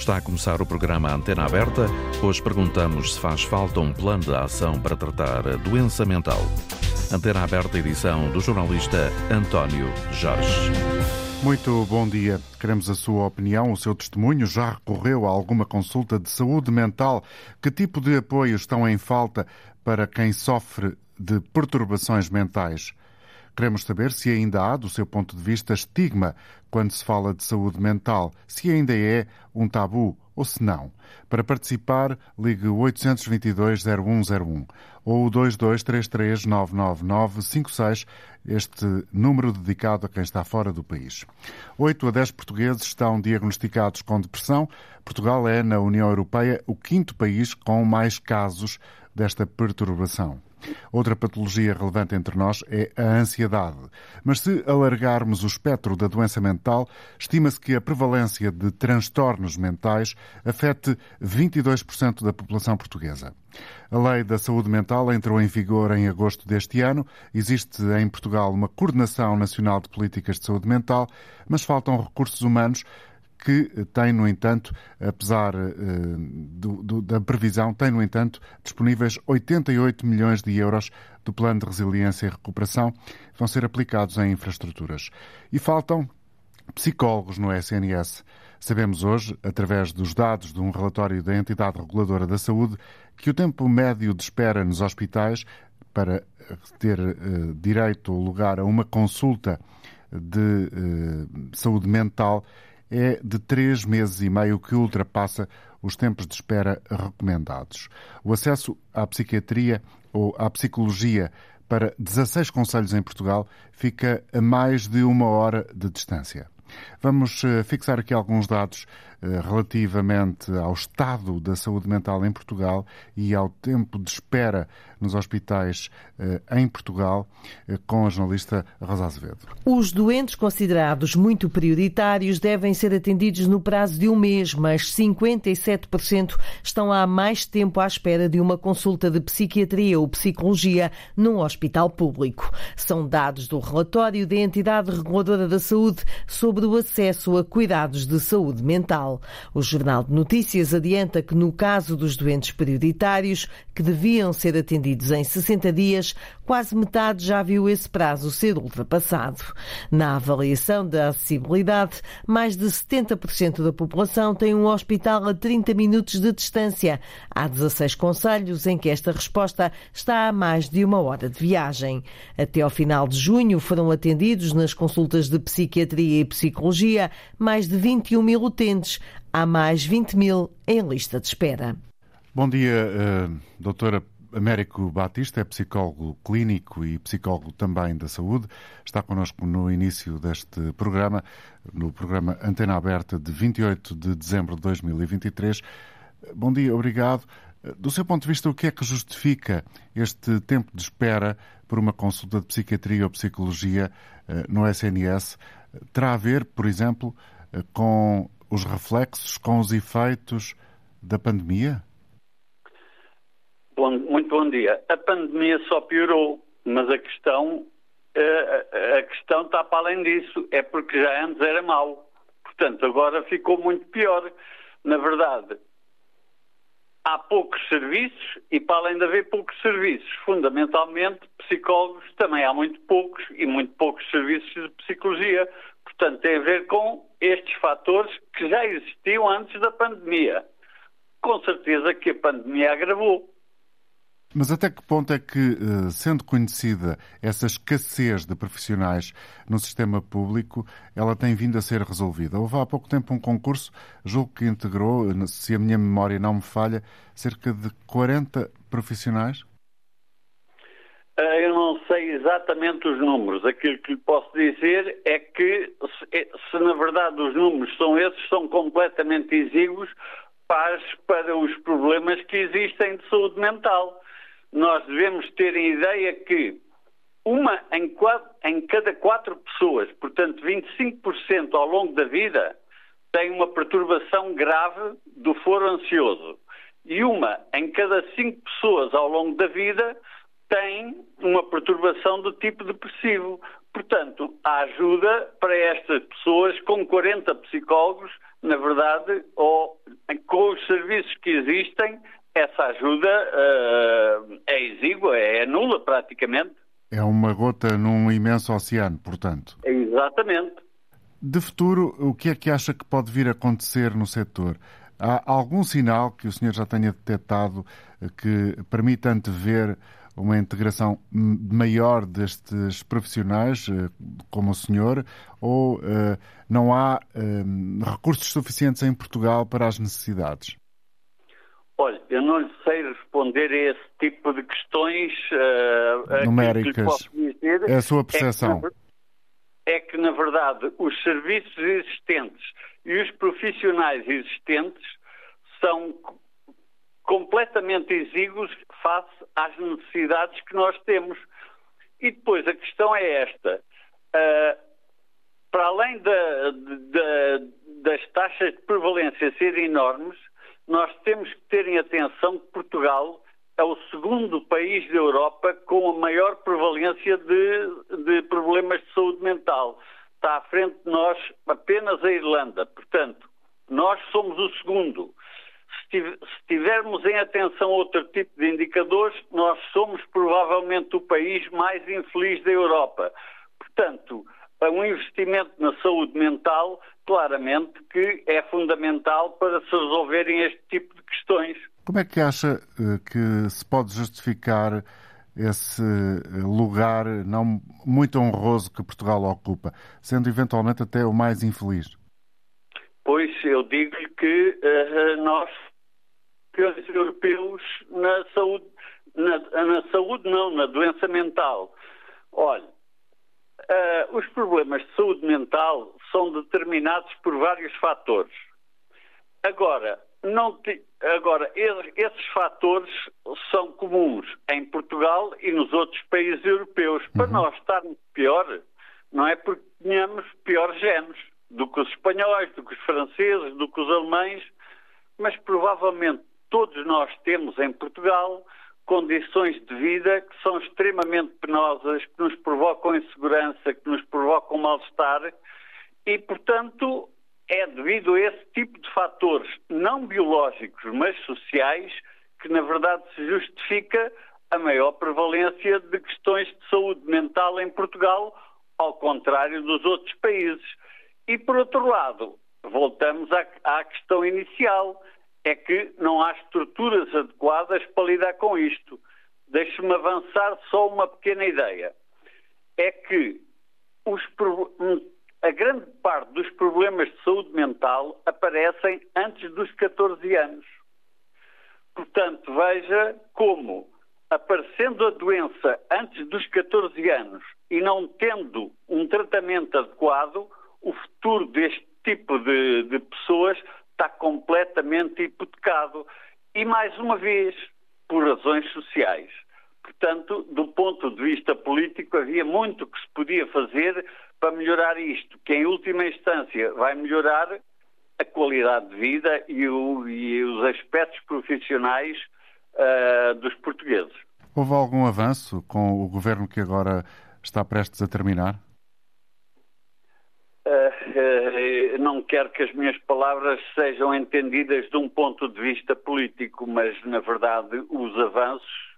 Está a começar o programa Antena Aberta. Hoje perguntamos se faz falta um plano de ação para tratar a doença mental. Antena Aberta, edição do jornalista António Jorge. Muito bom dia. Queremos a sua opinião, o seu testemunho. Já recorreu a alguma consulta de saúde mental? Que tipo de apoio estão em falta para quem sofre de perturbações mentais? Queremos saber se ainda há, do seu ponto de vista, estigma quando se fala de saúde mental, se ainda é um tabu ou se não. Para participar, ligue 822-0101 ou 2233-99956, este número dedicado a quem está fora do país. 8 a 10 portugueses estão diagnosticados com depressão. Portugal é, na União Europeia, o quinto país com mais casos desta perturbação. Outra patologia relevante entre nós é a ansiedade. Mas se alargarmos o espectro da doença mental, estima-se que a prevalência de transtornos mentais afete 22% da população portuguesa. A Lei da Saúde Mental entrou em vigor em agosto deste ano. Existe em Portugal uma Coordenação Nacional de Políticas de Saúde Mental, mas faltam recursos humanos que tem, no entanto, apesar uh, do, do, da previsão, tem, no entanto, disponíveis 88 milhões de euros do Plano de Resiliência e Recuperação, vão ser aplicados em infraestruturas. E faltam psicólogos no SNS. Sabemos hoje, através dos dados de um relatório da entidade reguladora da saúde, que o tempo médio de espera nos hospitais para ter uh, direito ou lugar a uma consulta de saúde mental é de três meses e meio que ultrapassa os tempos de espera recomendados. O acesso à psiquiatria ou à psicologia para 16 conselhos em Portugal fica a mais de uma hora de distância. Vamos eh, fixar aqui alguns dados eh, relativamente ao estado da saúde mental em Portugal e ao tempo de espera nos hospitais eh, em Portugal, com a jornalista Rosa Azevedo. Os doentes considerados muito prioritários devem ser atendidos no prazo de um mês, mas 57% estão há mais tempo à espera de uma consulta de psiquiatria ou psicologia num hospital público. São dados do relatório da entidade reguladora da saúde sobre sobre o acesso a cuidados de saúde mental. O Jornal de Notícias adianta que, no caso dos doentes prioritários, que deviam ser atendidos em 60 dias, quase metade já viu esse prazo ser ultrapassado. Na avaliação da acessibilidade, mais de 70% da população tem um hospital a 30 minutos de distância. Há 16 conselhos em que esta resposta está a mais de uma hora de viagem. Até ao final de junho foram atendidos nas consultas de psiquiatria e psicologia mais de 21 mil utentes. Há mais 20 mil em lista de espera. Bom dia, uh, doutora Américo Batista, é psicólogo clínico e psicólogo também da saúde. Está connosco no início deste programa, no programa Antena Aberta de 28 de dezembro de 2023. Bom dia, obrigado. Do seu ponto de vista, o que é que justifica este tempo de espera por uma consulta de psiquiatria ou psicologia uh, no SNS? Terá a ver, por exemplo, com os reflexos, com os efeitos da pandemia? Bom, muito bom dia. A pandemia só piorou, mas a questão, a, a questão está para além disso. É porque já antes era mau. Portanto, agora ficou muito pior. Na verdade, há poucos serviços e, para além de haver poucos serviços, fundamentalmente, psicólogos também há muito poucos e muito poucos serviços de psicologia. Portanto, tem a ver com estes fatores que já existiam antes da pandemia. Com certeza que a pandemia agravou. Mas até que ponto é que, eh, sendo conhecida essa escassez de profissionais no sistema público, ela tem vindo a ser resolvida? Houve há pouco tempo um concurso, julgo que integrou, se a minha memória não me falha, cerca de 40 profissionais? Eh, eu não sei exatamente os números. Aquilo que lhe posso dizer é que, se, eh, na verdade os números são esses, são completamente exíguos para os problemas que existem de saúde mental nós devemos ter em ideia que uma em, em cada quatro pessoas, portanto 25% ao longo da vida, tem uma perturbação grave do foro ansioso. E uma em cada cinco pessoas ao longo da vida tem uma perturbação do tipo depressivo. Portanto, a ajuda para estas pessoas com 40 psicólogos, na verdade, ou com os serviços que existem, essa ajuda uh, é exígua, é nula praticamente. É uma gota num imenso oceano, portanto. Exatamente. De futuro, o que é que acha que pode vir a acontecer no setor? Há algum sinal que o senhor já tenha detectado que permita antever uma integração maior destes profissionais, eh, como o senhor, ou uh, não há recursos suficientes em Portugal para as necessidades? Olha, eu não lhe sei responder a esse tipo de questões uh, numéricas. Dizer, é a sua percepção. É que, é que, na verdade, os serviços existentes e os profissionais existentes são completamente exíguos face às necessidades que nós temos. E depois a questão é esta. Uh, para além da, da, das taxas de prevalência serem enormes, nós temos que ter em atenção que Portugal é o segundo país da Europa com a maior prevalência de, de problemas de saúde mental. Está à frente de nós apenas a Irlanda. Portanto, nós somos o segundo se tivermos em atenção outro tipo de indicadores, nós somos provavelmente o país mais infeliz da Europa. Portanto, um investimento na saúde mental, claramente que é fundamental para se resolverem este tipo de questões. Como é que acha eh, que se pode justificar esse eh, lugar não muito honroso que Portugal ocupa, sendo eventualmente até o mais infeliz? Pois eu digo-lhe que uh, nós campeões europeus na saúde, na, na, saúde não, na doença mental. Olha, uh, os problemas de saúde mental são determinados por vários fatores. Agora, não te, agora esses, fatores são comuns em Portugal e nos outros países europeus. Para uhum. nós estarmos pior, não é porque tenhamos piores genes do que os espanhóis, do que os franceses, do que os alemães, mas provavelmente todos nós temos em Portugal condições de vida que são extremamente penosas, que nos provocam insegurança, que nos provocam mal-estar e, portanto, é devido a esse tipo de fatores não biológicos, mas sociais, que na verdade se justifica a maior prevalência de questões de saúde mental em Portugal, ao contrário dos outros países. E, por outro lado, voltamos à, à questão inicial é que não há estruturas adequadas para lidar com isto. Deixe-me avançar só uma pequena ideia. É que os, a grande parte dos problemas de saúde mental aparecem antes dos 14 anos. Portanto, veja como, aparecendo a doença antes dos 14 anos e não tendo um tratamento adequado, o futuro deste tipo de, de pessoas está completamente hipotecado. E, mais uma vez, por razões sociais. Portanto, do ponto de vista político, havia muito que se podia fazer para melhorar isto, que em última instância vai melhorar a qualidade de vida e, o, e os aspectos profissionais uh, dos portugueses. Houve algum avanço com o governo que agora está prestes a terminar? Uh, não quero que as minhas palavras sejam entendidas de um ponto de vista político, mas na verdade os avanços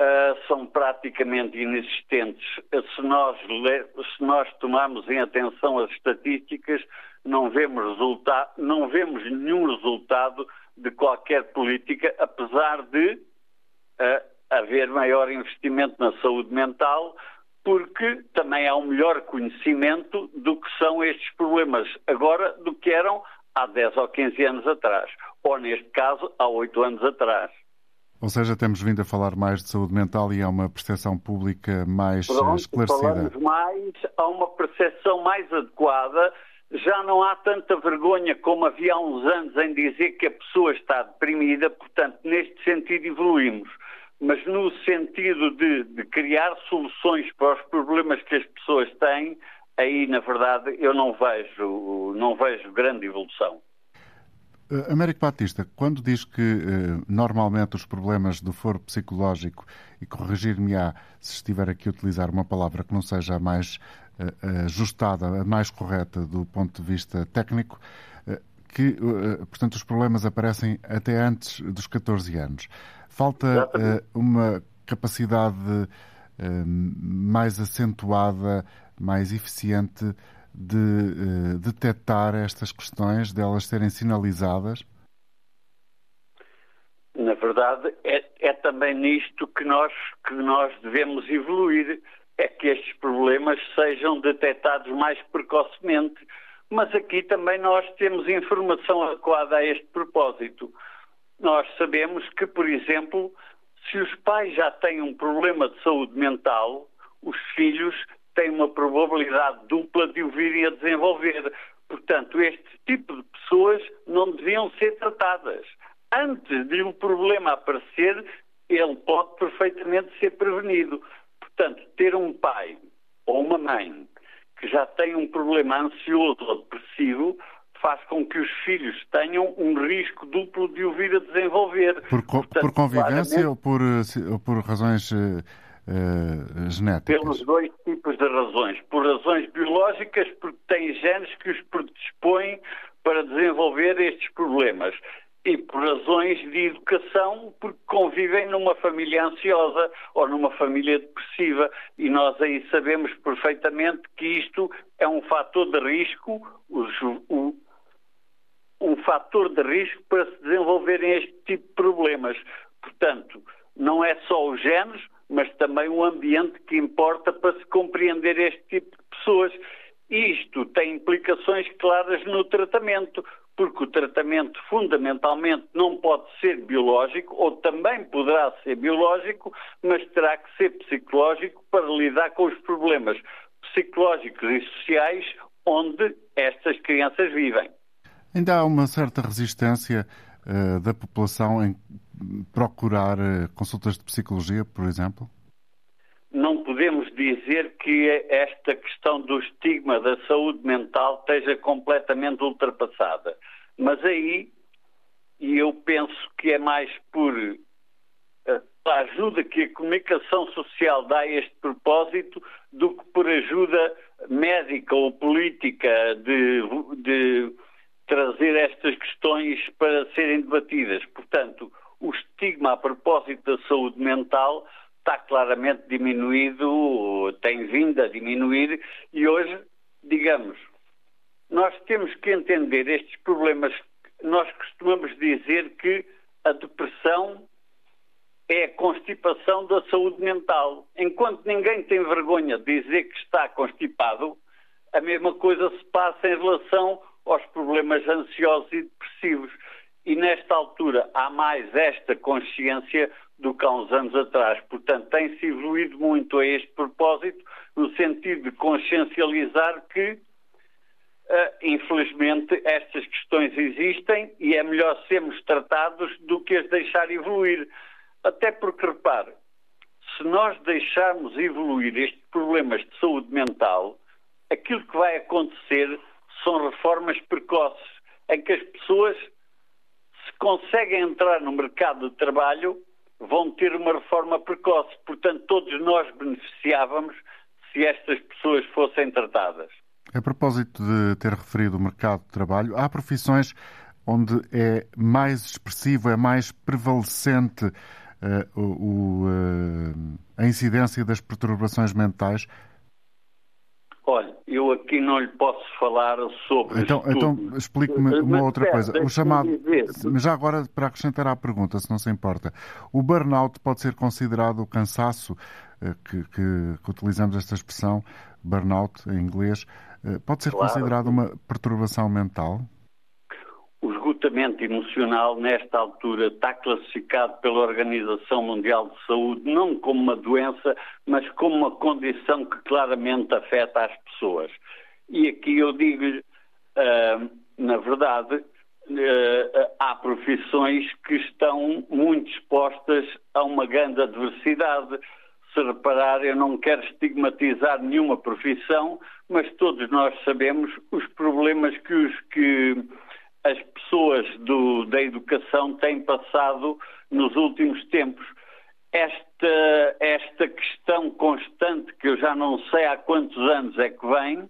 uh, são praticamente inexistentes. Se nós, se nós tomarmos em atenção as estatísticas, não vemos, resulta não vemos nenhum resultado de qualquer política, apesar de haver maior investimento na saúde mental, porque também há um melhor conhecimento do que são estes problemas agora do que eram há 10 ou 15 anos atrás, ou neste caso, há 8 anos atrás. Ou seja, temos vindo a falar mais de saúde mental e há uma percepção pública mais Pronto, esclarecida. Falamos mais, há uma percepção mais adequada. Já não há tanta vergonha como havia há uns anos em dizer que a pessoa está deprimida, portanto, neste sentido evoluímos mas no sentido de, de, criar soluções para os problemas que as pessoas têm, aí na verdade eu não vejo, não vejo grande evolução. Uh, Américo Batista, quando diz que uh, normalmente os problemas do foro psicológico, e corrigir-me-á se estiver aqui a utilizar uma palavra que não seja a mais uh, ajustada, a mais correta do ponto de vista técnico, que, portanto, os problemas aparecem até antes dos 14 anos. Falta uma capacidade mais acentuada, mais eficiente de detectar estas questões, delas serem sinalizadas? Na verdade, é, é também nisto que nós, que nós devemos evoluir é que estes problemas sejam detectados mais precocemente. Mas aqui também nós temos informação adequada a este propósito. Nós sabemos que, por exemplo, se os pais já têm um problema de saúde mental, os filhos têm uma probabilidade dupla de o virem a desenvolver. Portanto, este tipo de pessoas não deviam ser tratadas. Antes de um problema aparecer, ele pode perfeitamente ser prevenido. Portanto, ter um pai ou uma mãe que já tem um problema ansioso ou depressivo faz com que os filhos tenham um risco duplo de o vir a desenvolver. Por, Portanto, por convivência ou por, ou por razões uh, genéticas? Pelos dois tipos de razões. Por razões biológicas, porque têm genes que os predispõem para desenvolver estes problemas e por razões de educação, porque convivem numa família ansiosa ou numa família depressiva. E nós aí sabemos perfeitamente que isto é um fator de risco, um, um fator de risco para se desenvolverem este tipo de problemas. Portanto, não é só os genes, mas também o ambiente que importa para se compreender este tipo de pessoas. Isto tem implicações claras no tratamento porque o tratamento fundamentalmente não pode ser biológico, ou também poderá ser biológico, mas terá que ser psicológico para lidar com os problemas psicológicos e sociais onde estas crianças vivem. Ainda há uma certa resistência uh, da população em procurar uh, consultas de psicologia, por exemplo? não podemos dizer que esta questão do estigma da saúde mental esteja completamente ultrapassada. Mas aí, e eu penso que é mais por eh, a ajuda que a comunicação social dá a este propósito do que por ajuda médica ou política de, de trazer estas questões para serem debatidas. Portanto, o estigma a propósito da saúde mental está claramente diminuído, tem vindo a diminuir e hoje, digamos, nós temos que entender estes problemas. Nós costumamos dizer que a depressão é a constipação da saúde mental. Enquanto ninguém tem vergonha de dizer que está constipado, a mesma coisa se passa em relação aos problemas ansiosos e depressivos. E nesta altura há mais esta consciência do que há uns anos atrás. Portanto, tem-se evoluído muito a este propósito, no sentido de consciencializar que, uh, infelizmente, estas questões existem e é melhor sermos tratados do que as deixar evoluir. Até porque, repare, se nós deixarmos evoluir estes problemas de saúde mental, aquilo que vai acontecer são reformas precoces, em que as pessoas, se conseguem entrar no mercado de trabalho, vão ter uma reforma precoce. Portanto, todos nós beneficiávamos se estas pessoas fossem tratadas. A propósito de ter referido o mercado de trabalho, há profissões onde é mais expressivo, é mais prevalecente uh, o, uh, a incidência das perturbações mentais Olha, eu aqui não lhe posso falar sobre. Então, então explique-me uma outra coisa. O chamado. Mas já agora, para acrescentar à pergunta, se não se importa, o burnout pode ser considerado o cansaço, eh, que, que, que utilizamos esta expressão, burnout em inglês, eh, pode ser claro. considerado uma perturbação mental? O emocional, nesta altura, está classificado pela Organização Mundial de Saúde não como uma doença, mas como uma condição que claramente afeta as pessoas. E aqui eu digo-lhe, uh, na verdade, uh, há profissões que estão muito expostas a uma grande adversidade. Se reparar, eu não quero estigmatizar nenhuma profissão, mas todos nós sabemos os problemas que os que as pessoas do, da educação têm passado nos últimos tempos. Esta, esta questão constante, que eu já não sei há quantos anos é que vem,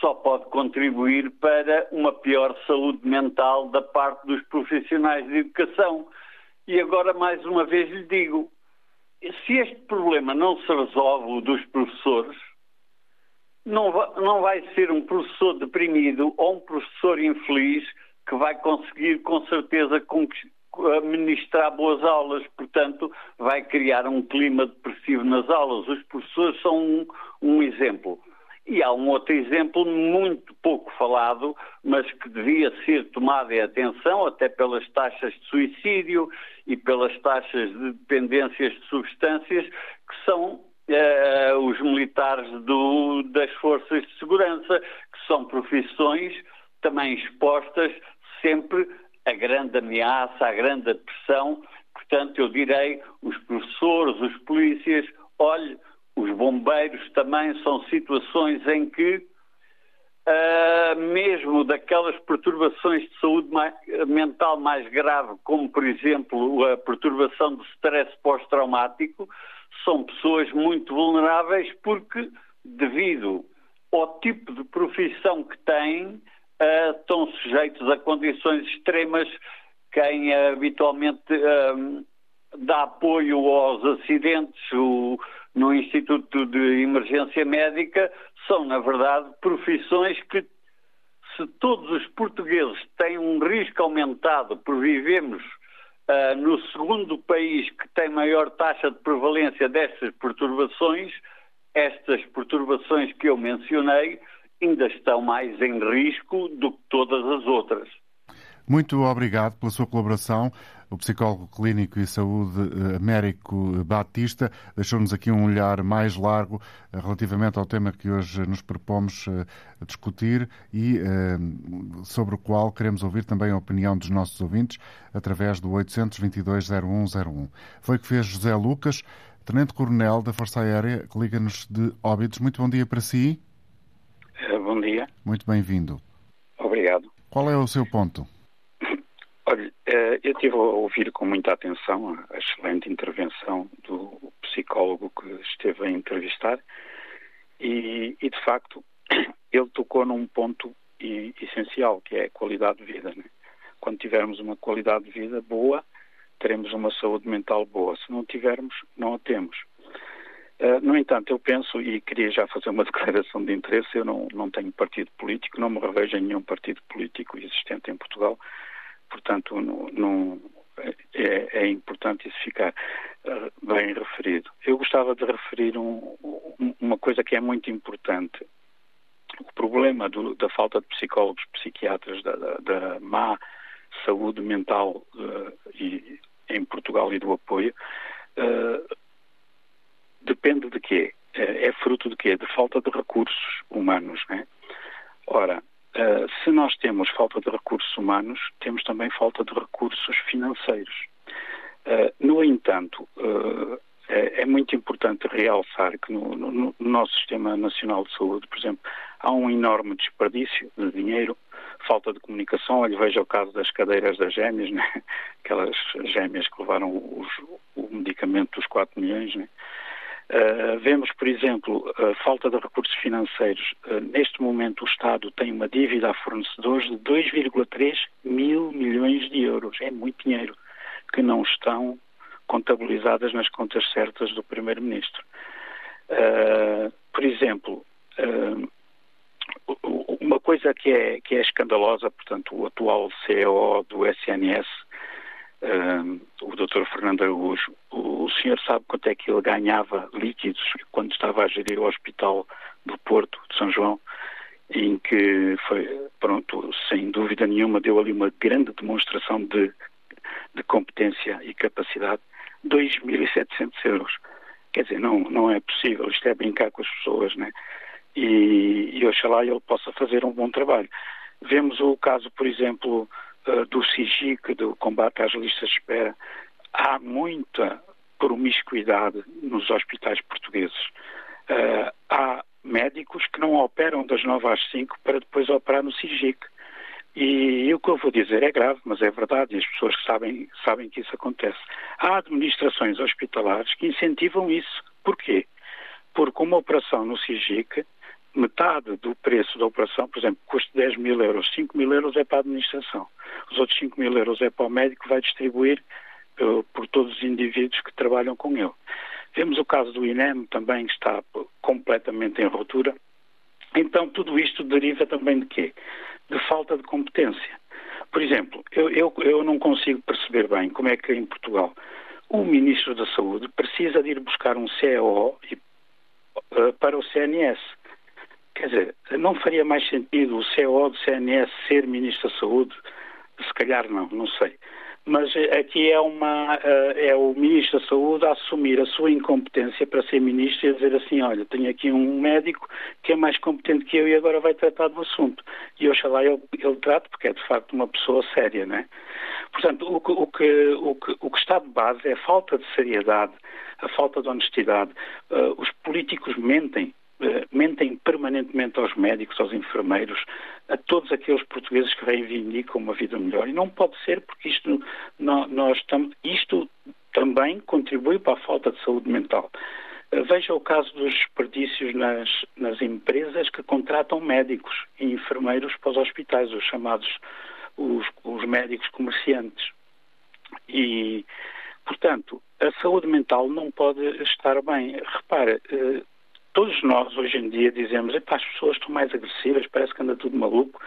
só pode contribuir para uma pior saúde mental da parte dos profissionais de educação. E agora, mais uma vez, lhe digo: se este problema não se resolve, o dos professores, não não vai ser um professor deprimido ou um professor infeliz que vai conseguir, com certeza, administrar boas aulas. Portanto, vai criar um clima depressivo nas aulas. Os professores são um, um exemplo. E há um outro exemplo muito pouco falado, mas que devia ser tomado em atenção, até pelas taxas de suicídio e pelas taxas de dependências de substâncias, que são eh, os militares do, das forças de segurança, que são profissões também expostas sempre a grande ameaça, a grande pressão. Portanto, eu direi, os professores, os polícias, olhe, os bombeiros também são situações em que, uh, mesmo daquelas perturbações de saúde mais, mental mais grave, como por exemplo a perturbação do stress pós-traumático, são pessoas muito vulneráveis porque, devido ao tipo de profissão que têm, uh, estão sujeitos a condições extremas. Quem uh, habitualmente uh, dá apoio aos acidentes, o, no Instituto de Emergência Médica são, na verdade, profissões que, se todos os portugueses têm um risco aumentado por vivemos uh, no segundo país que tem maior taxa de prevalência destas perturbações, estas perturbações que eu mencionei ainda estão mais em risco do que todas as outras. Muito obrigado pela sua colaboração. O psicólogo clínico e saúde eh, Américo Batista deixou-nos aqui um olhar mais largo eh, relativamente ao tema que hoje nos propomos eh, discutir e sobre o qual queremos ouvir também a opinião dos nossos ouvintes através do 822-0101. Foi o que fez José Lucas, Tenente-Coronel da Força Aérea, que liga-nos de Óbidos. Muito bom dia para si. Bom dia. Muito bem-vindo. Obrigado. Qual é o seu ponto? Eh, eu estive a ouvir com muita atenção a excelente intervenção do psicólogo que esteve a entrevistar e, e de facto, ele tocou num ponto essencial, que é a qualidade de vida. Né? Quando tivermos uma qualidade de vida boa, teremos uma saúde mental boa. Se não tivermos, não a temos. Uh, no entanto, eu penso, e queria já fazer uma declaração de interesse, eu não, não tenho partido político, não me revejo em nenhum partido político existente em Portugal, portanto, não, não é, é, importante isso ficar uh, bem referido. Eu gostava de referir um, um, uma coisa que é muito importante. O problema do, da falta de psicólogos, psiquiatras, da, da, da má saúde mental uh, e, em Portugal e do apoio, uh, depende de quê? É fruto de quê? De falta de recursos humanos. Né? Ora, Uh, se nós temos falta de recursos humanos, temos também falta de recursos financeiros. Uh, no entanto, uh, é, é, muito importante realçar que no, no, no, nosso Sistema Nacional de Saúde, por exemplo, há um enorme desperdício de dinheiro, falta de comunicação. Olha, veja o caso das cadeiras das gêmeas, né? aquelas gêmeas que levaram os, o medicamento dos 4 milhões. Né? Uh, vemos, por exemplo, a falta de recursos financeiros. Uh, neste momento, o Estado tem uma dívida a fornecedores de 2,3 mil milhões de euros. É muito dinheiro que não estão contabilizadas nas contas certas do Primeiro-Ministro. Uh, por exemplo, uma coisa que é, que é escandalosa, portanto, o atual CEO do SNS o Dr. Fernando Araújo, o, o, senhor sabe quanto é que ele ganhava líquidos quando estava a gerir o Hospital do Porto, de São João, em que foi, pronto, sem dúvida nenhuma, deu ali uma grande demonstração de, de competência e capacidade, 2.700 euros. Quer dizer, não, não é possível, isto é brincar com as pessoas, né? E, e oxalá ele possa fazer um bom trabalho. Vemos o caso, por exemplo, do SIGIC, do combate às listas de espera, há muita promiscuidade nos hospitais portugueses. Uh, há médicos que não operam das 9 às 5 para depois operar no SIGIC. E o que eu vou dizer é grave, mas é verdade, e as pessoas sabem, sabem que isso acontece. Há administrações hospitalares que incentivam isso. Porquê? Porque uma operação no SIGIC metade do preço da operação, por exemplo, custa 10 mil euros, 5 mil euros é para a administração, os outros 5 mil euros é para o médico que vai distribuir uh, por todos os indivíduos que trabalham com ele. Vemos o caso do INEM também que está completamente em ruptura. Então tudo isto deriva também de quê? De falta de competência. Por exemplo, eu, eu, eu não consigo perceber bem como é que em Portugal o Ministro da Saúde precisa de ir buscar um CEO uh, para o CNS. Quer dizer, não faria mais sentido o CEO do CNS ser Ministro da Saúde? Se calhar não, não sei. Mas eh, aqui é, uma, eh, é o Ministro da Saúde a assumir a sua incompetência para ser Ministro e a dizer assim, olha, tenho aqui um médico que é mais competente que eu e agora vai tratar do assunto. E oxalá ele, ele trate, porque é de facto uma pessoa séria, não é? Portanto, o que, o, que, o, que, o que está de base é a falta de seriedade, a falta de honestidade. Uh, os políticos mentem mentem permanentemente aos médicos, aos enfermeiros, a todos aqueles portugueses que reivindicam uma vida melhor. E não pode ser porque isto, nós, isto também contribui para a falta de saúde mental. Eh, veja o caso dos desperdícios nas, nas empresas que contratam médicos e enfermeiros para os hospitais, os chamados os, os médicos comerciantes. E, portanto, a saúde mental não pode estar bem. Repara, eh, todos nós hoje em dia dizemos que as pessoas estão mais agressivas, parece que anda tudo maluco,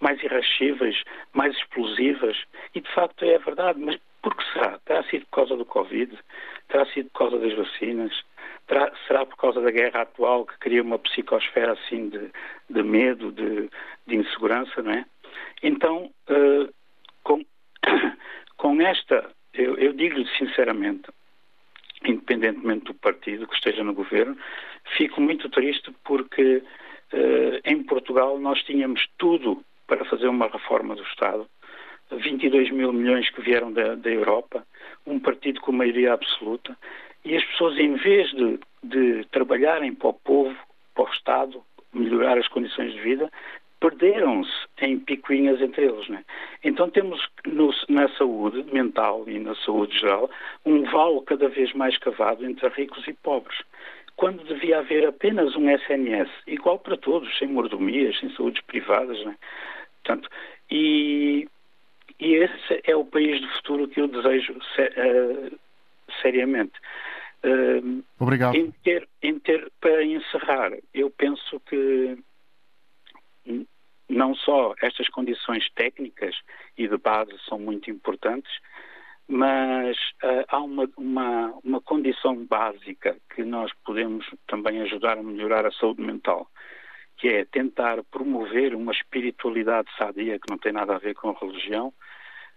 mais irascíveis, mais explosivas. E de facto é verdade, mas por que será? Terá sido por causa do Covid? Terá sido por causa das vacinas? Terá, será por causa da guerra atual que cria uma psicosfera assim de, de medo, de, de, insegurança, não é? Então, uh, com, com esta, eu, eu digo-lhe sinceramente, independentemente do partido que esteja no governo, fico muito triste porque eh, em Portugal nós tínhamos tudo para fazer uma reforma do Estado, 22 mil milhões que vieram da, da Europa, um partido com maioria absoluta, e as pessoas, em vez de, de trabalharem para o povo, para o Estado, melhorar as condições de vida, perderam-se em picuinhas entre eles. Né? Então temos no, na saúde mental e na saúde geral um valo cada vez mais cavado entre ricos e pobres, quando devia haver apenas um SNS, igual para todos, sem mordomias, sem saúdes privadas. Né? Portanto, e, e esse é o país do futuro que eu desejo uh, seriamente. Uh, Obrigado. Em ter, em ter, para encerrar, eu penso que não só estas condições técnicas e de base são muito importantes, mas uh, há uma, uma, uma, condição básica que nós podemos também ajudar a melhorar a saúde mental, que é tentar promover uma espiritualidade sadia que não tem nada a ver com a religião,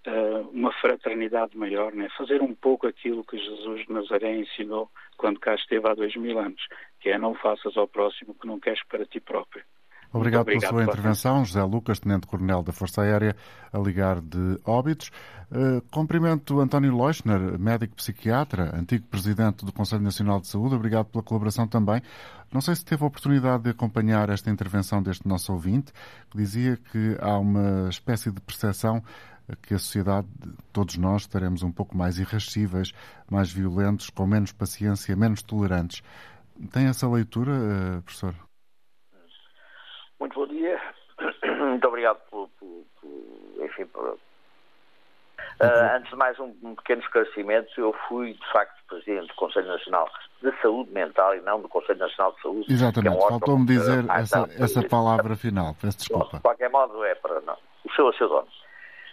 uh, uma fraternidade maior, né? fazer um pouco aquilo que Jesus de Nazaré ensinou quando cá esteve há dois mil anos, que é não faças ao próximo o que não queres para ti próprio. Obrigado, obrigado pela sua intervenção. José Lucas, Tenente-Coronel da Força Aérea, a ligar de Óbidos. Uh, cumprimento António Leuchner, médico psiquiatra, antigo presidente do Conselho Nacional de Saúde. Obrigado pela colaboração também. Não sei se teve a oportunidade de acompanhar esta intervenção deste nosso ouvinte, que dizia que há uma espécie de percepção que a sociedade, todos nós, estaremos um pouco mais irascíveis, mais violentos, com menos paciência, menos tolerantes. Tem essa leitura, uh, professor? Muito bom dia. Muito obrigado por, por, por enfim, por, uh, antes de mais, um, um, pequeno esclarecimento. Eu fui, de facto, presidente do Conselho Nacional de Saúde Mental e não do Conselho Nacional de Saúde. Exatamente, é um faltou-me dizer essa, essa palavra final. Peço desculpa. de qualquer modo, é para não. O seu é seu dono.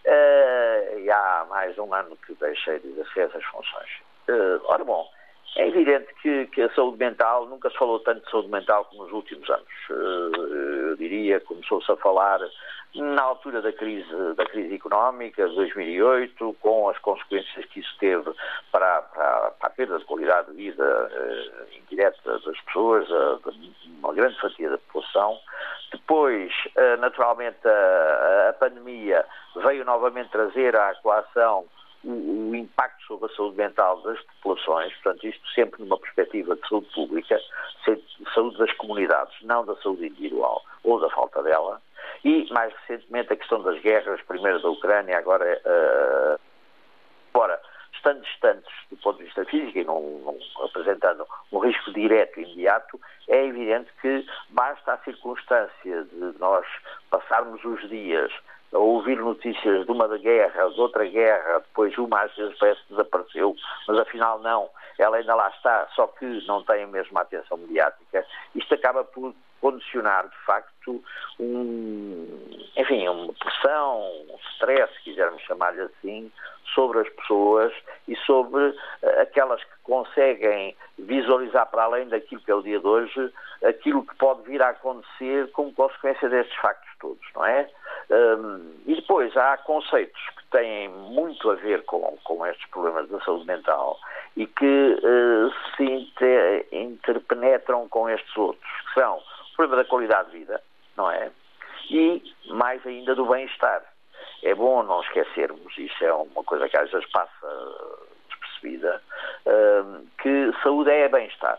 Uh, e há mais um ano que deixei de exercer essas funções. Uh, ora, bom, é evidente que, que, a saúde mental, nunca se falou tanto de saúde mental como nos últimos anos. Eh, eu diria, começou-se a falar na altura da crise, da crise económica de 2008, com as consequências que isso teve para, para, para a perda de qualidade de vida uh, indireta das pessoas, de uma grande fatia da população. Depois, uh, naturalmente, a, a pandemia veio novamente trazer à coação o, o, impacto sobre a saúde mental das populações, portanto, isto sempre numa perspectiva de saúde pública, saúde das comunidades, não da saúde individual ou da falta dela, e mais recentemente a questão das guerras, primeiro da Ucrânia, agora. Uh, embora estando distantes do ponto de vista físico e não, não apresentando um risco direto e imediato, é evidente que basta a circunstância de nós passarmos os dias a ouvir notícias de uma guerra, de outra guerra, depois uma às vezes parece que desapareceu, mas afinal não, ela ainda lá está, só que não tem a mesma atenção mediática. Isto acaba por condicionar, de facto, um, enfim, uma pressão, um stress, se quisermos chamar-lhe assim, sobre as pessoas e sobre uh, aquelas que conseguem visualizar para além daquilo que é o dia de hoje, aquilo que pode vir a acontecer como consequência destes factos todos, não é? Um, e depois há conceitos que têm muito a ver com, com estes problemas da saúde mental e que uh, se inter, interpenetram com estes outros, que são o problema da qualidade de vida, não é? E mais ainda do bem-estar. É bom não esquecermos, isso é uma coisa que às vezes passa despercebida, uh, que saúde é bem-estar.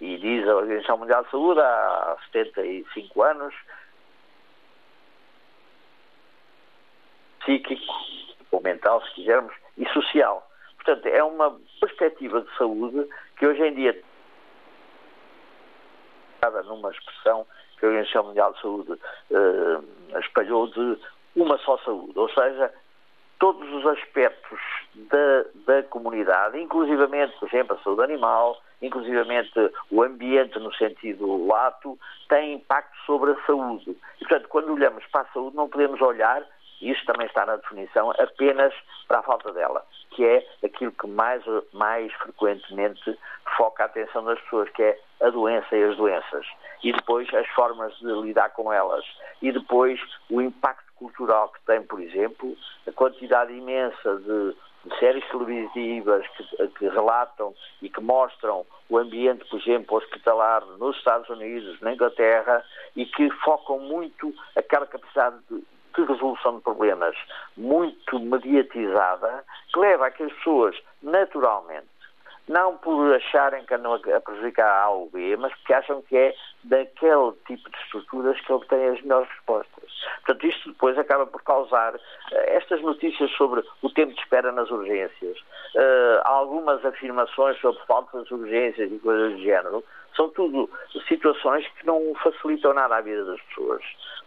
E diz a Organização Mundial de Saúde há 75 anos psíquico, ou mental, se quisermos, e social. Portanto, é uma perspectiva de saúde que hoje em dia numa expressão que a Organização Mundial de Saúde uh, espalhou de uma só saúde, ou seja, todos os aspectos da, da comunidade, inclusivamente, por exemplo, a saúde animal, inclusivamente o ambiente no sentido lato, têm impacto sobre a saúde. E, portanto, quando olhamos para a saúde, não podemos olhar isto também está na definição, apenas para a falta dela, que é aquilo que mais, mais frequentemente foca a atenção das pessoas, que é a doença e as doenças. E depois as formas de lidar com elas. E depois o impacto cultural que tem, por exemplo, a quantidade imensa de, de séries televisivas que, que, relatam e que mostram o ambiente, por exemplo, hospitalar nos Estados Unidos, na Inglaterra, e que focam muito aquela capacidade de, de resolução de problemas muito mediatizada, que leva a que as pessoas, naturalmente, não por acharem que andam a prejudicar a A ou B, mas porque acham que é daquele tipo de estruturas que obtêm as melhores respostas. Portanto, isto depois acaba por causar uh, estas notícias sobre o tempo de espera nas urgências, uh, algumas afirmações sobre falsas urgências e coisas do género, são tudo situações que não facilitam nada a vida das pessoas.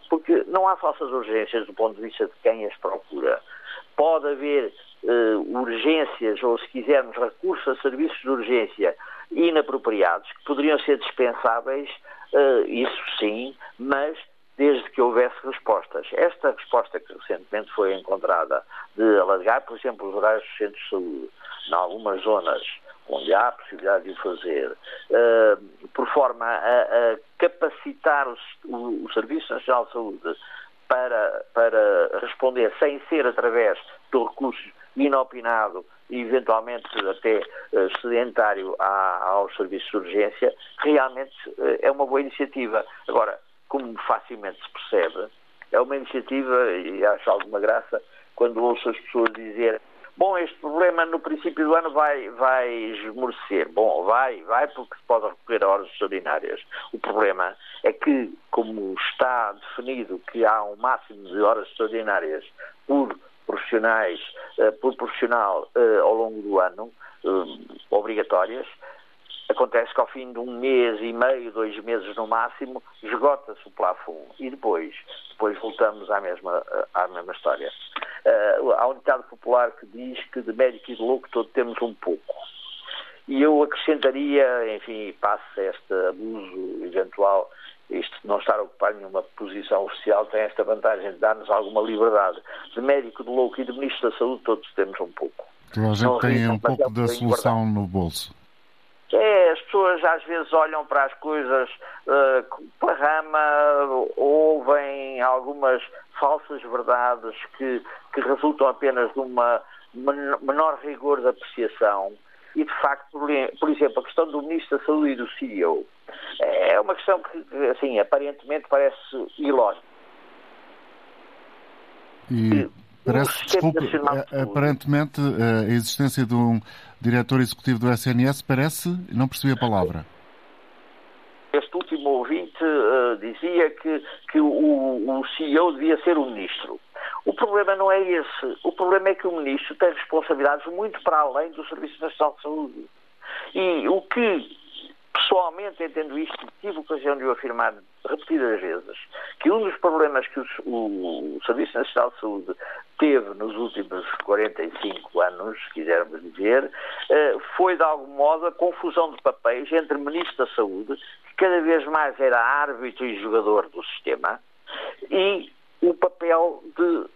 Porque não há falsas urgências do ponto de vista de quem as procura. Pode haver uh, urgências, ou se quisermos, recursos a serviços de urgência inapropriados, que poderiam ser dispensáveis, uh, isso sim, mas desde que houvesse respostas. Esta resposta que recentemente foi encontrada de alargar, por exemplo, os horários dos centros de saúde, em algumas zonas onde há a possibilidade de o fazer, uh, por forma a, a capacitar o, o, o, Serviço Nacional de Saúde para, para responder sem ser através do recurso inopinado e eventualmente até uh, sedentário à, aos serviços de urgência, realmente uh, é uma boa iniciativa. Agora, como facilmente se percebe, é uma iniciativa, e acho alguma graça, quando ouço as pessoas dizer bom, este problema no princípio do ano vai, vai esmorecer. Bom, vai, vai, porque se pode recorrer a horas extraordinárias. O problema é que, como está definido que há um máximo de horas extraordinárias por profissionais, uh, por profissional uh, ao longo do ano, uh, obrigatórias, acontece que ao fim de um mês e meio, dois meses no máximo, esgota-se o plafond e depois, depois voltamos à mesma, à mesma história. Uh, há um ditado popular que diz que de médico e de louco todos temos um pouco. E eu acrescentaria, enfim, passe este abuso eventual isto não estar a ocupar nenhuma posição oficial tem esta vantagem de dar-nos alguma liberdade. De médico, de louco e de ministro da saúde, todos temos um pouco. Toda a gente não tem um pouco da solução no bolso. É, as pessoas às vezes olham para as coisas uh, pela rama, ouvem algumas falsas verdades que, que resultam apenas de uma menor rigor de apreciação e, de facto, por exemplo, a questão do Ministro da Saúde e do CEO é uma questão que, assim, aparentemente parece ilógica. E parece, desculpe, é, aparentemente a existência de um diretor executivo do SNS parece, não percebi a palavra. Este último ouvinte uh, dizia que, que o, o CEO devia ser o ministro. O problema não é esse. O problema é que o Ministro tem responsabilidades muito para além do Serviço Nacional de Saúde. E o que, pessoalmente, entendo isto, tive ocasião de o afirmar repetidas vezes, que um dos problemas que o, o, o Serviço Nacional de Saúde teve nos últimos 45 anos, se quisermos dizer, eh, foi de algum modo a confusão de papéis entre Ministro da Saúde, que cada vez mais era árbitro e jogador do sistema, e o papel de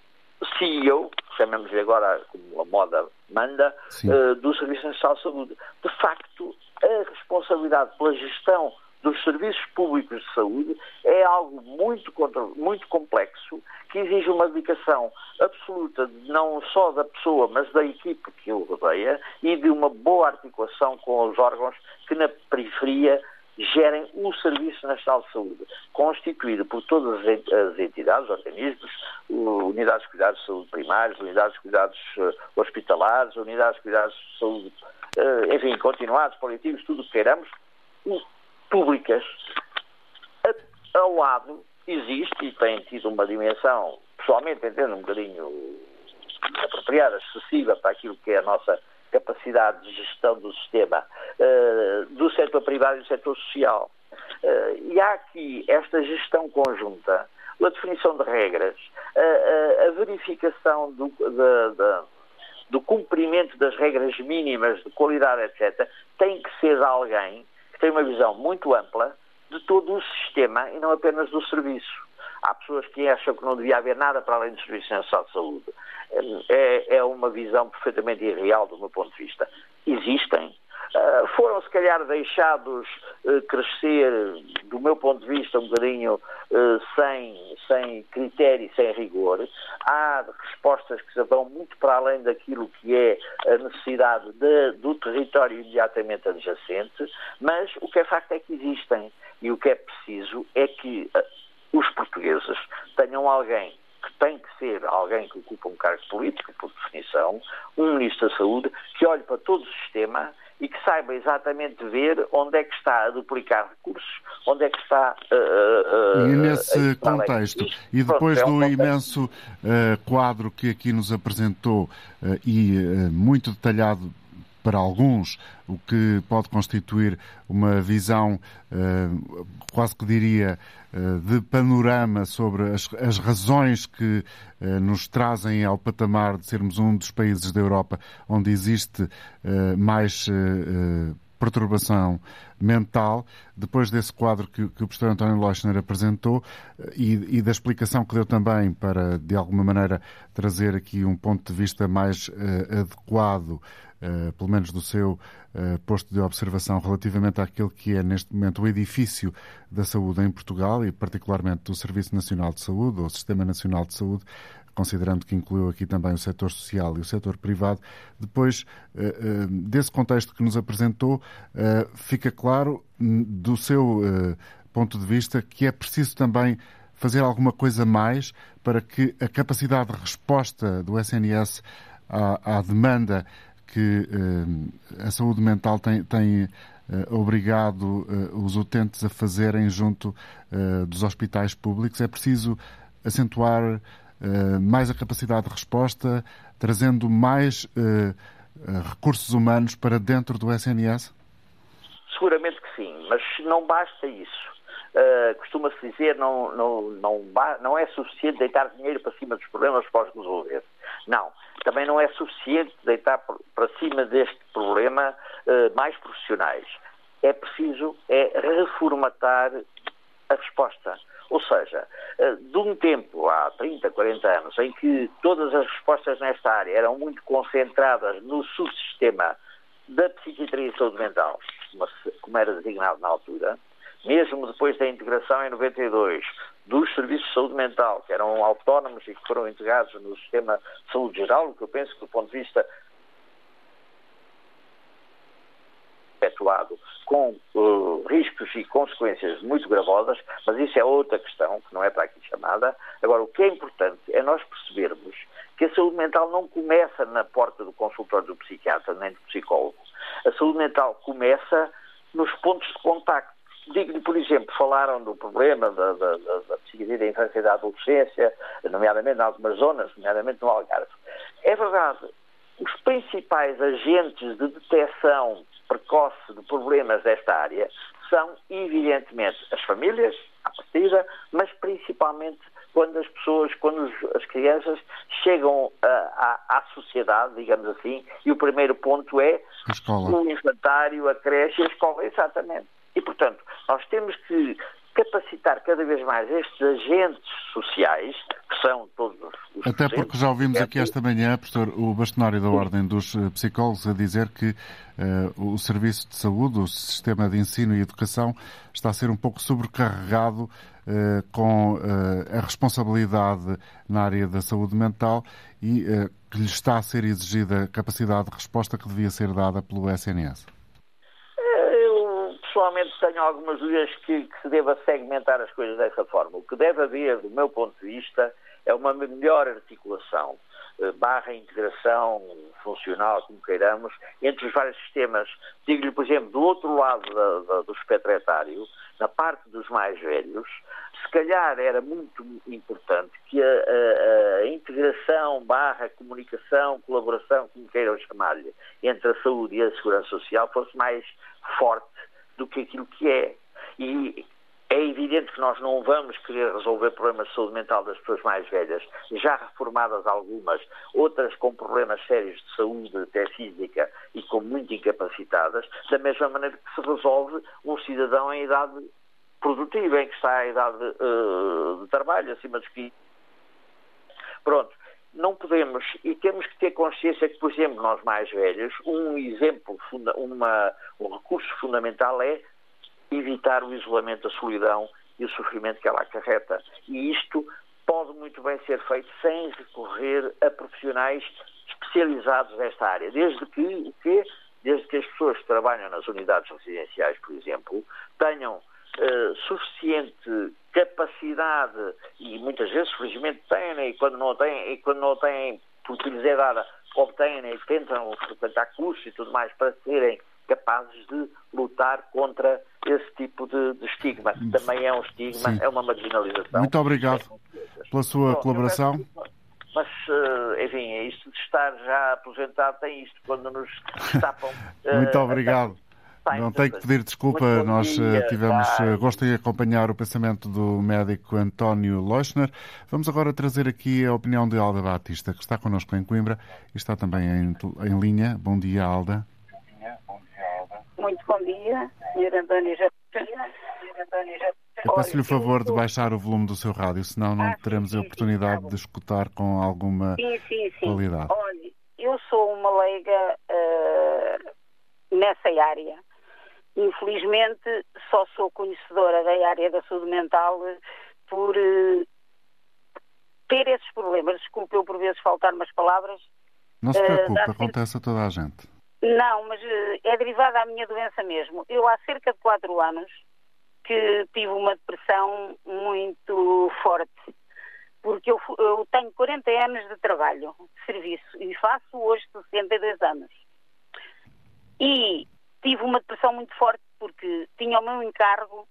CEO, chamamos-lhe agora como a moda manda, uh, do Serviço Nacional de Saúde. De facto, a responsabilidade pela gestão dos serviços públicos de saúde é algo muito, muito complexo que exige uma dedicação absoluta não só da pessoa, mas da equipe que o rodeia e de uma boa articulação com os órgãos que na periferia gerem o Serviço Nacional de Saúde, constituído por todas as entidades, organismos, unidades de cuidados de saúde primários, unidades de cuidados eh, hospitalares, unidades de cuidados de saúde, enfim, continuados, paliativos, tudo o que queiramos, públicas. Ao lado existe e tem tido uma dimensão, pessoalmente entendo um bocadinho apropriada, excessiva para aquilo que é a nossa capacidade de gestão do sistema uh, do setor privado e do setor social. Uh, e há aqui esta gestão conjunta, a definição de regras, a verificação do, de, do cumprimento das regras mínimas de qualidade, etc., tem que ser alguém que tem uma visão muito ampla de todo o sistema e não apenas do serviço. Há pessoas que acham que não devia haver nada para além do Serviço Nacional de Saúde é, é uma visão perfeitamente irreal do meu ponto de vista. Existem, Uh, foram se calhar deixados uh, crescer, do meu ponto de vista, um bocadinho uh, sem, sem critério e sem rigor. Há respostas que vão muito para além daquilo que é a necessidade de, do território imediatamente adjacente, mas o que é facto é que existem. E o que é preciso é que os portugueses tenham alguém que tem que ser alguém que ocupa um cargo político, por definição, um Ministro da Saúde, que olhe para todo o sistema e que saiba exatamente ver onde é que está a duplicar recursos, onde é que está. Uh, uh, e nesse contexto, e depois Pronto, é um do imenso uh, quadro que aqui nos apresentou e muito detalhado para alguns, o que pode constituir uma visão, uh, quase que diria, uh, de panorama sobre as, as razões que uh, nos trazem ao patamar de sermos um dos países da Europa onde existe mais perturbação mental, depois desse quadro que, que o professor António Leuchner apresentou e, e, da explicação que deu também para, de alguma maneira, trazer aqui um ponto de vista mais adequado eh, pelo menos do seu uh, posto de observação, relativamente àquele que é neste momento o edifício da saúde em Portugal e particularmente do Serviço Nacional de Saúde ou Sistema Nacional de Saúde, considerando que incluiu aqui também o setor social e o setor privado. Depois uh, desse contexto que nos apresentou, fica claro do seu ponto de vista que é preciso também fazer alguma coisa mais para que a capacidade de resposta do SNS à, à demanda que a saúde mental tem, tem obrigado os utentes a fazerem junto dos hospitais públicos. É preciso acentuar mais a capacidade de resposta, trazendo mais recursos humanos para dentro do SNS? Seguramente que sim, mas não basta isso. Uh, costuma-se dizer não, não, não, não é suficiente deitar dinheiro para cima dos problemas para os resolver. Não também não é suficiente deitar para cima deste problema uh, mais profissionais. É preciso é reformatar a resposta. Ou seja, uh, de um tempo, há 30, 40 anos, em que todas as respostas nesta área eram muito concentradas no subsistema da psiquiatria e saúde mental, como era designado na altura, mesmo depois da integração em 92 dos serviços de saúde mental, que eram autónomos e que foram integrados no sistema de saúde geral, o que eu penso que do ponto de vista efetuado com uh, riscos e consequências muito gravosas, mas isso é outra questão que não é para aqui chamada. Agora, o que é importante é nós percebermos que a saúde mental não começa na porta do consultório do psiquiatra nem do psicólogo. A saúde mental começa nos pontos de contacto digo-lhe, por exemplo, falaram do problema da, da, da, da psiquiatria da infância e da adolescência, nomeadamente em algumas zonas, nomeadamente no Algarve. É verdade, os principais agentes de detecção precoce de problemas desta área são, evidentemente, as famílias, à partida, mas principalmente quando as pessoas, quando as crianças chegam à, à, sociedade, digamos assim, e o primeiro ponto é o infantário, a creche e a escola, exatamente. E, portanto, nós temos que capacitar cada vez mais estes agentes sociais, que são todos os. Até porque já ouvimos aqui esta manhã, professor, o bastonário da Ordem dos eh, Psicólogos a dizer que uh, o serviço de saúde, o sistema de ensino e educação, está a ser um pouco sobrecarregado uh, com uh, a responsabilidade na área da saúde mental e que lhe está a ser exigida a capacidade de resposta que devia ser dada pelo SNS pessoalmente tenho algumas dúvidas que, que, se deva segmentar as coisas dessa forma. O que deve haver, do meu ponto de vista, é uma melhor articulação, eh, barra integração funcional, como queiramos, entre os vários sistemas. Digo-lhe, por exemplo, do outro lado da, da, do espectro etário, na parte dos mais velhos, se calhar era muito importante que a, a, a integração, barra comunicação, colaboração, como queiram chamar-lhe, entre a saúde e a segurança social fosse mais forte do que aquilo que é. E é evidente que nós não vamos querer resolver problemas de saúde mental das pessoas mais velhas, já reformadas algumas, outras com problemas sérios de saúde, até física, e com muito incapacitadas, da mesma maneira que se resolve um cidadão em idade produtiva, em que está em idade uh, de trabalho, acima dos 15. Pronto. Não podemos e temos que ter consciência que, por exemplo, nós mais velhos, um exemplo, uma, um recurso fundamental é evitar o isolamento, a solidão e o sofrimento que ela acarreta. E isto pode muito bem ser feito sem recorrer a profissionais especializados nesta área. Desde que, o quê? Desde que as pessoas que trabalham nas unidades residenciais, por exemplo, tenham uh, suficiente capacidade e muitas vezes, felizmente, têm e quando não têm, e quando não têm, porque lhes é dada, obtêm e tentam frequentar cursos e tudo mais para serem capazes de lutar contra esse tipo de, de estigma. Também é um estigma, Sim. é uma marginalização. Muito obrigado pela sua Bom, colaboração. Mas, eh, enfim, é isto de estar já aposentado tem isto, quando nos tapam. Muito obrigado. Não tenho que pedir desculpa, nós eh, dia, tivemos uh, gosto de acompanhar o pensamento do médico António Leuschner. Vamos agora trazer aqui a opinião de Alda Batista, que está connosco em Coimbra e está também em, em linha. Bom dia, Alda. Muito bom dia, Sr. António Eu peço-lhe o favor de baixar o volume do seu rádio, senão não ah, teremos sim, a oportunidade sim, de escutar com alguma sim, sim, sim. qualidade. Olha, eu sou uma leiga uh, nessa área Infelizmente, só sou conhecedora da área da saúde mental por uh, ter esses problemas. Desculpe eu por vezes faltar umas palavras. Não se preocupe, uh, acontece a toda a gente. Não, mas uh, é derivada da minha doença mesmo. Eu há cerca de quatro anos que tive uma depressão muito forte. Porque eu, eu tenho 40 anos de trabalho, de serviço, e faço hoje 62 anos. E tive uma depressão muito forte porque tinha o meu encargo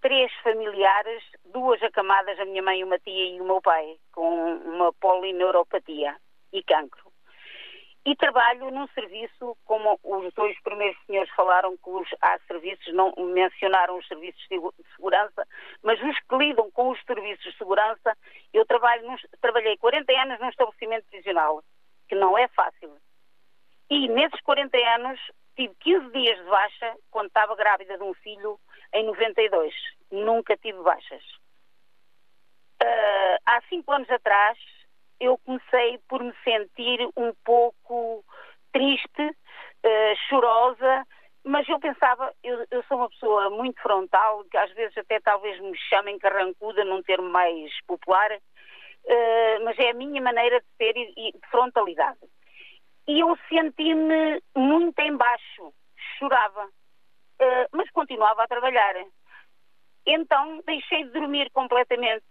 três familiares, duas acamadas, a minha mãe, uma tia e o meu pai, com uma polineuropatia e cancro. E trabalho num serviço, como os dois primeiros senhores falaram, que os, há serviços, não mencionaram os serviços de segurança, mas os que lidam com os serviços de segurança, eu trabalho num, trabalhei 40 anos num estabelecimento divisional, que não é fácil. E nesses 40 anos tive 15 dias de baixa quando estava grávida de um filho em 92. Nunca tive baixas. Uh, há cinco anos atrás eu comecei por me sentir um pouco triste, uh, chorosa, mas eu pensava, eu, eu, sou uma pessoa muito frontal, que às vezes até talvez me chamem carrancuda, num termo mais popular, uh, mas é a minha maneira de ser e, e de frontalidade e eu senti-me muito embaixo, chorava, uh, mas continuava a trabalhar. Então deixei de dormir completamente.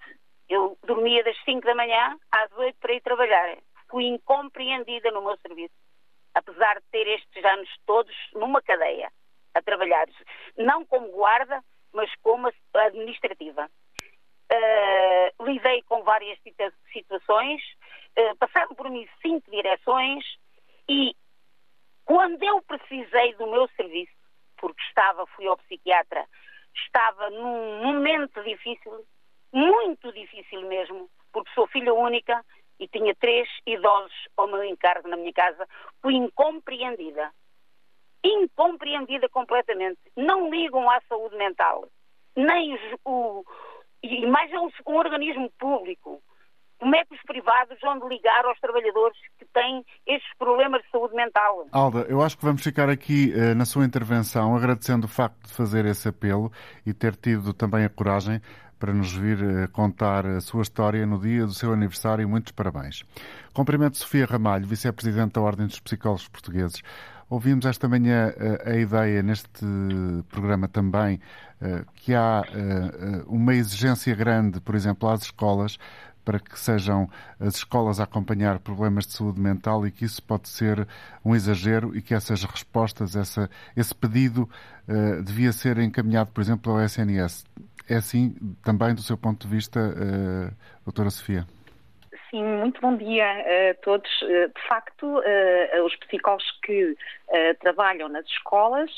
Eu dormia das 5 da manhã às 8 para ir trabalhar. Fui incompreendida no meu serviço, apesar de ter estes anos todos numa cadeia a trabalhar. Não como guarda, mas como administrativa. Uh, lidei com várias situações, uh, passaram por mim cinco direções e quando eu precisei do meu serviço, porque estava, fui ao psiquiatra, estava num momento difícil, muito difícil mesmo, porque sou filha única e tinha três idosos ao meu encargo na minha casa, fui incompreendida. Incompreendida completamente. Não ligam à saúde mental, nem o, e mais é um, um organismo público. Como é que os privados vão ligar aos trabalhadores têm estes problemas de saúde mental? Alda, eu acho que vamos ficar aqui uh, na sua intervenção agradecendo o facto de fazer esse apelo e ter tido também a coragem para nos vir uh, contar a sua história no dia do seu aniversário e muitos parabéns. Cumprimento Sofia Ramalho, Vice-Presidente da Ordem dos Psicólogos Portugueses. Ouvimos esta manhã uh, a ideia neste programa também que há uma exigência grande, por exemplo, às escolas para que sejam as escolas a acompanhar problemas de saúde mental e que isso pode ser um exagero e que essas respostas, essa, esse pedido uh, devia ser encaminhado, por exemplo, ao SNS. É assim também do seu ponto de vista, uh, doutora Sofia? Sim, muito bom dia a todos. Eh, de facto, os psicólogos que trabalham nas escolas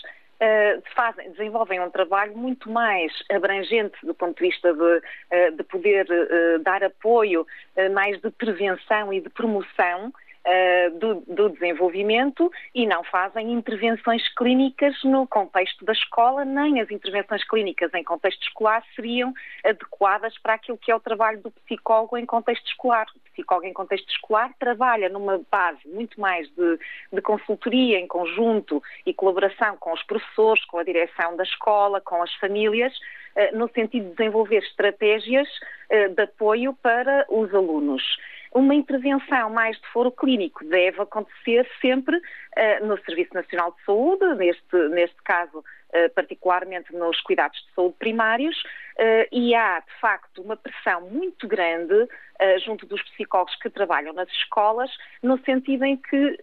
fazem, desenvolvem um trabalho muito mais abrangente do ponto de vista de, uh, de poder uh, dar apoio, mais de prevenção e de promoção uh, do, do, desenvolvimento e não fazem intervenções clínicas no contexto da escola, nem as intervenções clínicas em contexto escolar seriam adequadas para aquilo que é o trabalho do psicólogo em contexto escolar. O psicólogo em contexto escolar trabalha numa base muito mais de, de consultoria em conjunto e colaboração com os professores, com a direção da escola, com as famílias, eh, no sentido de desenvolver estratégias eh, de apoio para os alunos. Uma intervenção mais de foro clínico. Deve acontecer sempre uh, no Serviço Nacional de Saúde, neste, neste caso particularmente nos cuidados de saúde primários, eh, e há, de facto, uma pressão muito grande eh, junto dos psicólogos que trabalham nas escolas, no sentido em que,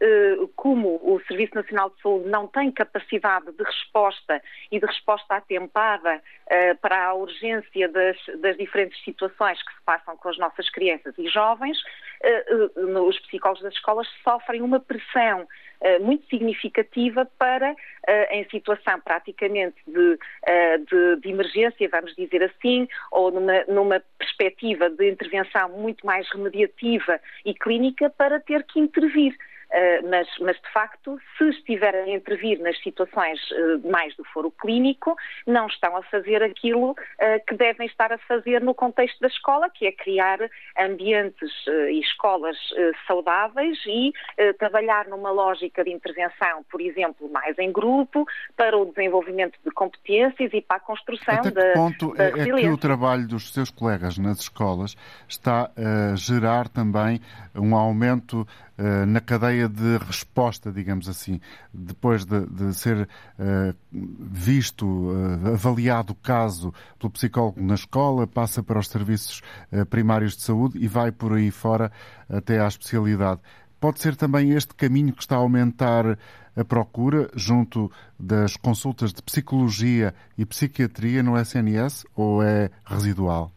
como o Serviço Nacional de Saúde não tem capacidade de resposta e de resposta atempada para a urgência das, das diferentes situações que se passam com as nossas crianças e jovens, os psicólogos das escolas sofrem uma pressão eh, muito significativa para, eh, em situação praticamente de, eh, de, de, emergência, vamos dizer assim, ou numa, numa perspectiva de intervenção muito mais remediativa e clínica, para ter que intervir. Uh, mas, mas, de facto, se estiverem a intervir nas situações uh, mais do foro clínico, não estão a fazer aquilo uh, que devem estar a fazer no contexto da escola, que é criar ambientes e escolas saudáveis e trabalhar numa lógica de intervenção, por exemplo, mais em grupo, para o desenvolvimento de competências e para a construção Até da. Que ponto da é, é que o trabalho dos seus colegas nas escolas está a gerar também um aumento uh, na cadeia de resposta, digamos assim, depois de, de ser uh, visto, uh, avaliado o caso pelo psicólogo na escola, passa para os serviços primários de saúde e vai por aí fora até à especialidade. Pode ser também este caminho que está a aumentar a procura junto das consultas de psicologia e psiquiatria no SNS ou é residual?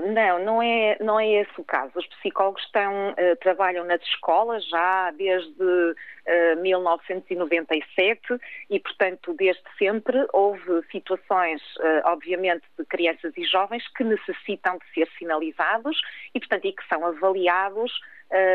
Não, não é, não é esse o caso. Os psicólogos estão, uh, trabalham nas escolas já desde uh, eh, 1997 e, portanto, desde sempre houve situações, uh, obviamente, de crianças e jovens que necessitam de ser sinalizados e, portanto, e que são avaliados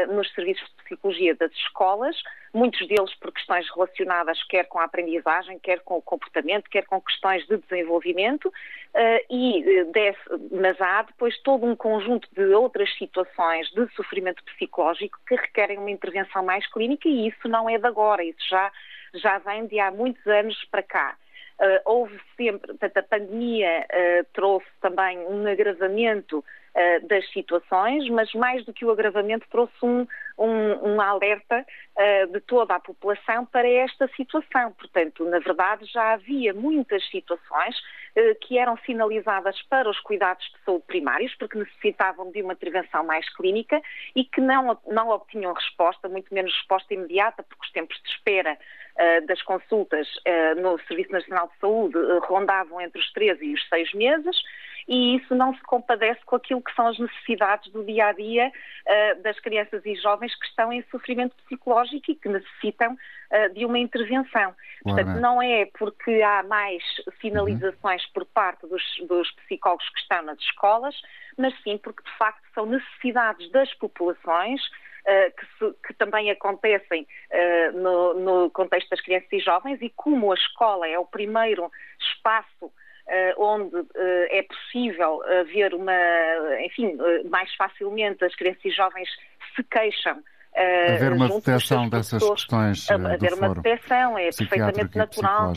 nos serviços psicologia das escolas muitos deles por questões relacionadas quer com a aprendizagem, quer com o comportamento, quer com questões de desenvolvimento, uh, e eh, desse, mas há depois todo um conjunto de outras situações de sofrimento psicológico que requerem uma intervenção mais clínica e isso não é de agora, isso já, já vem de há muitos anos para cá. Uh, houve sempre, portanto, a pandemia uh, trouxe também um agravamento uh, das situações, mas mais do que o agravamento trouxe um, um, um alerta de toda a população para esta situação. Portanto, na verdade, já havia muitas situações que eram sinalizadas para os cuidados de saúde primários, porque necessitavam de uma intervenção mais clínica e que não, não obtinham resposta, muito menos resposta imediata, porque os tempos de espera uh, das consultas uh, no Serviço Nacional de Saúde uh, rondavam entre os 13 e os 6 meses e isso não se compadece com aquilo que são as necessidades do dia a dia uh, das crianças e jovens que estão em sofrimento psicológico e que necessitam uh, de uma intervenção. Portanto, não é porque há mais sinalizações uhum. por parte dos, dos psicólogos que estão nas escolas, mas sim porque de facto são necessidades das populações. Uh, que, se, que, também acontecem uh, no, no, contexto das crianças e jovens, e como a escola é o primeiro espaço onde uh, é possível haver uma, enfim, uh, mais facilmente as crianças e jovens se queixam. haver uma detecção dessas questões. haver uma detecção é perfeitamente natural.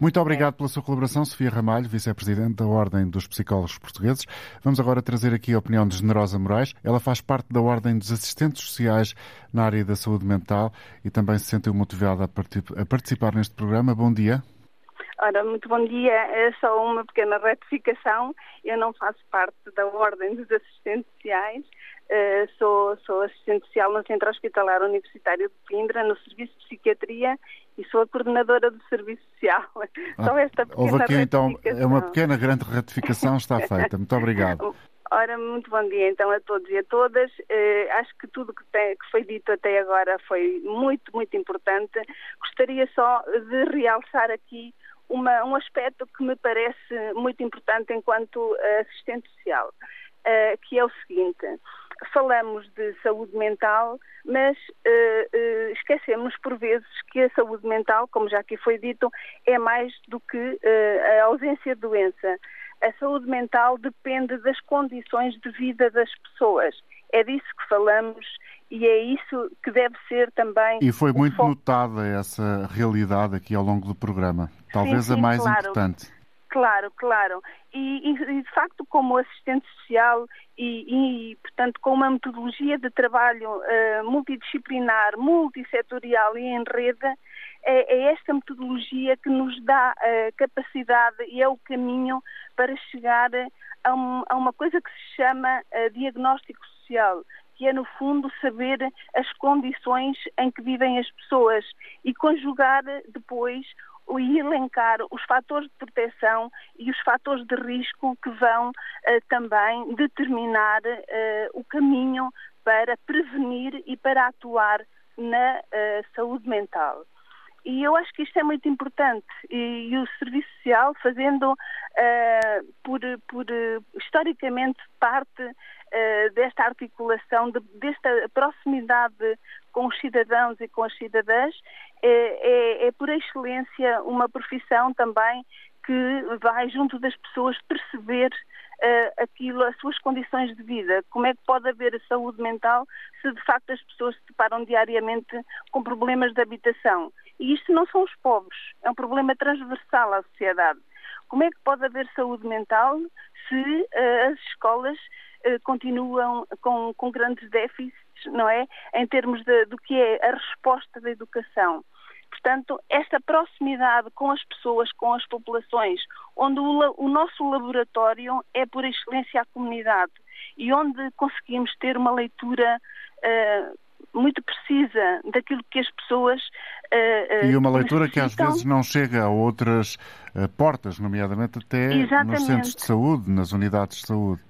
Muito obrigado pela sua colaboração, Sofia Ramalho, Vice-Presidente da Ordem dos Psicólogos Portugueses. Vamos agora trazer aqui a opinião de Generosa Moraes. Ela faz parte da Ordem dos Assistentes Sociais na área da saúde mental e também se sentiu motivada a participar neste programa. Bom dia. Ora, muito bom dia. É só uma pequena retificação. Eu não faço parte da Ordem dos Assistentes Sociais. Uh, sou, sou assistente social no Centro Hospitalar Universitário de Coimbra, no Serviço de Psiquiatria, e sou a coordenadora do Serviço Social. Ah, só esta pequena houve aqui, então, é uma pequena grande retificação, está feita. Muito obrigado. Ora, muito bom dia então a todos e a todas. Uh, acho que tudo que, tem, que, foi dito até agora foi muito, muito importante. Gostaria só de realçar aqui uma, um aspecto que me parece muito importante enquanto assistente social, uh, que é o seguinte: falamos de saúde mental, mas uh, uh, esquecemos por vezes que a saúde mental, como já aqui foi dito, é mais do que a ausência de doença. A saúde mental depende das condições de vida das pessoas. É disso que falamos e é isso que deve ser também. E foi muito foco. notada essa realidade aqui ao longo do programa. Talvez sim, sim, a mais claro. importante. Claro, claro. E, e, de facto, como assistente social e, e, portanto, com uma metodologia de trabalho uh, multidisciplinar, multissetorial e em rede, é, é, esta metodologia que nos dá a capacidade e é o caminho para chegar a, um, a uma coisa que se chama uh, diagnóstico social que é, no fundo, saber as condições em que vivem as pessoas e conjugar depois e elencar os fatores de proteção e os fatores de risco que vão uh, também determinar uh, o caminho para prevenir e para atuar na uh, saúde mental. E eu acho que isto é muito importante. E, e o Serviço Social, fazendo por, por historicamente parte uh, desta articulação, de, desta proximidade com os cidadãos e com as cidadãs, é, é, é por excelência uma profissão também que vai junto das pessoas perceber uh, aquilo, as suas condições de vida. Como é que pode haver saúde mental se de facto as pessoas se deparam diariamente com problemas de habitação? E isto não são os pobres, é um problema transversal à sociedade. Como é que pode haver saúde mental se uh, as escolas uh, continuam com, com, grandes déficits, não é? Em termos de, do que é a resposta da educação. Portanto, esta proximidade com as pessoas, com as populações, onde o, o nosso laboratório é por excelência a comunidade e onde conseguimos ter uma leitura uh, muito precisa daquilo que as pessoas. Uh, e uma leitura necessitam. que às vezes não chega a outras uh, portas, nomeadamente até Exatamente. nos centros de saúde, nas unidades de saúde.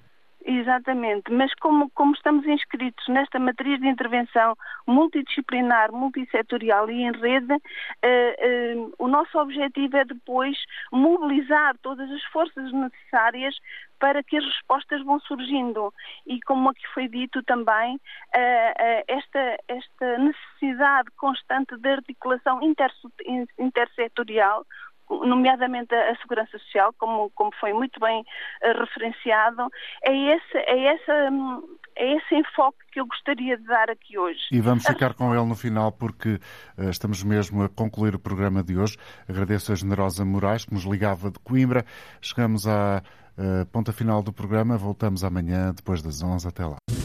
Exatamente, mas como, como estamos inscritos nesta matriz de intervenção multidisciplinar, multissetorial e em rede, uh, uh, o nosso objetivo é depois mobilizar todas as forças necessárias para que as respostas vão surgindo. E como aqui foi dito também, uh, esta, esta necessidade constante de articulação intersetorial nomeadamente a, segurança social, como, como foi muito bem uh, referenciado, é esse, é, essa, é esse enfoque que eu gostaria de dar aqui hoje. E vamos ficar com ele no final, porque uh, estamos mesmo a concluir o programa de hoje. Agradeço a generosa Moraes, que nos ligava de Coimbra. Chegamos à uh, ponta final do programa. Voltamos amanhã, depois das 11. Até lá.